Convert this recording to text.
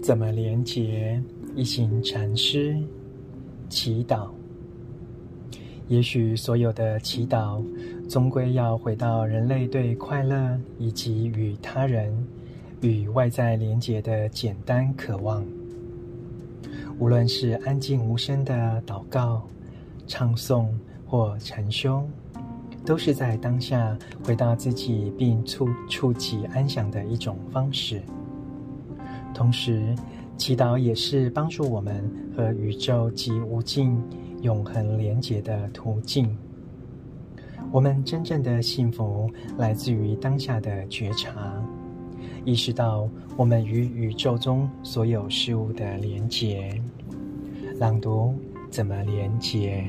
怎么连结？一行禅师祈祷。也许所有的祈祷，终归要回到人类对快乐以及与他人、与外在连结的简单渴望。无论是安静无声的祷告、唱诵或禅修，都是在当下回到自己，并触触及安详的一种方式。同时，祈祷也是帮助我们和宇宙及无尽永恒连结的途径。我们真正的幸福来自于当下的觉察，意识到我们与宇宙中所有事物的连结。朗读：怎么连结？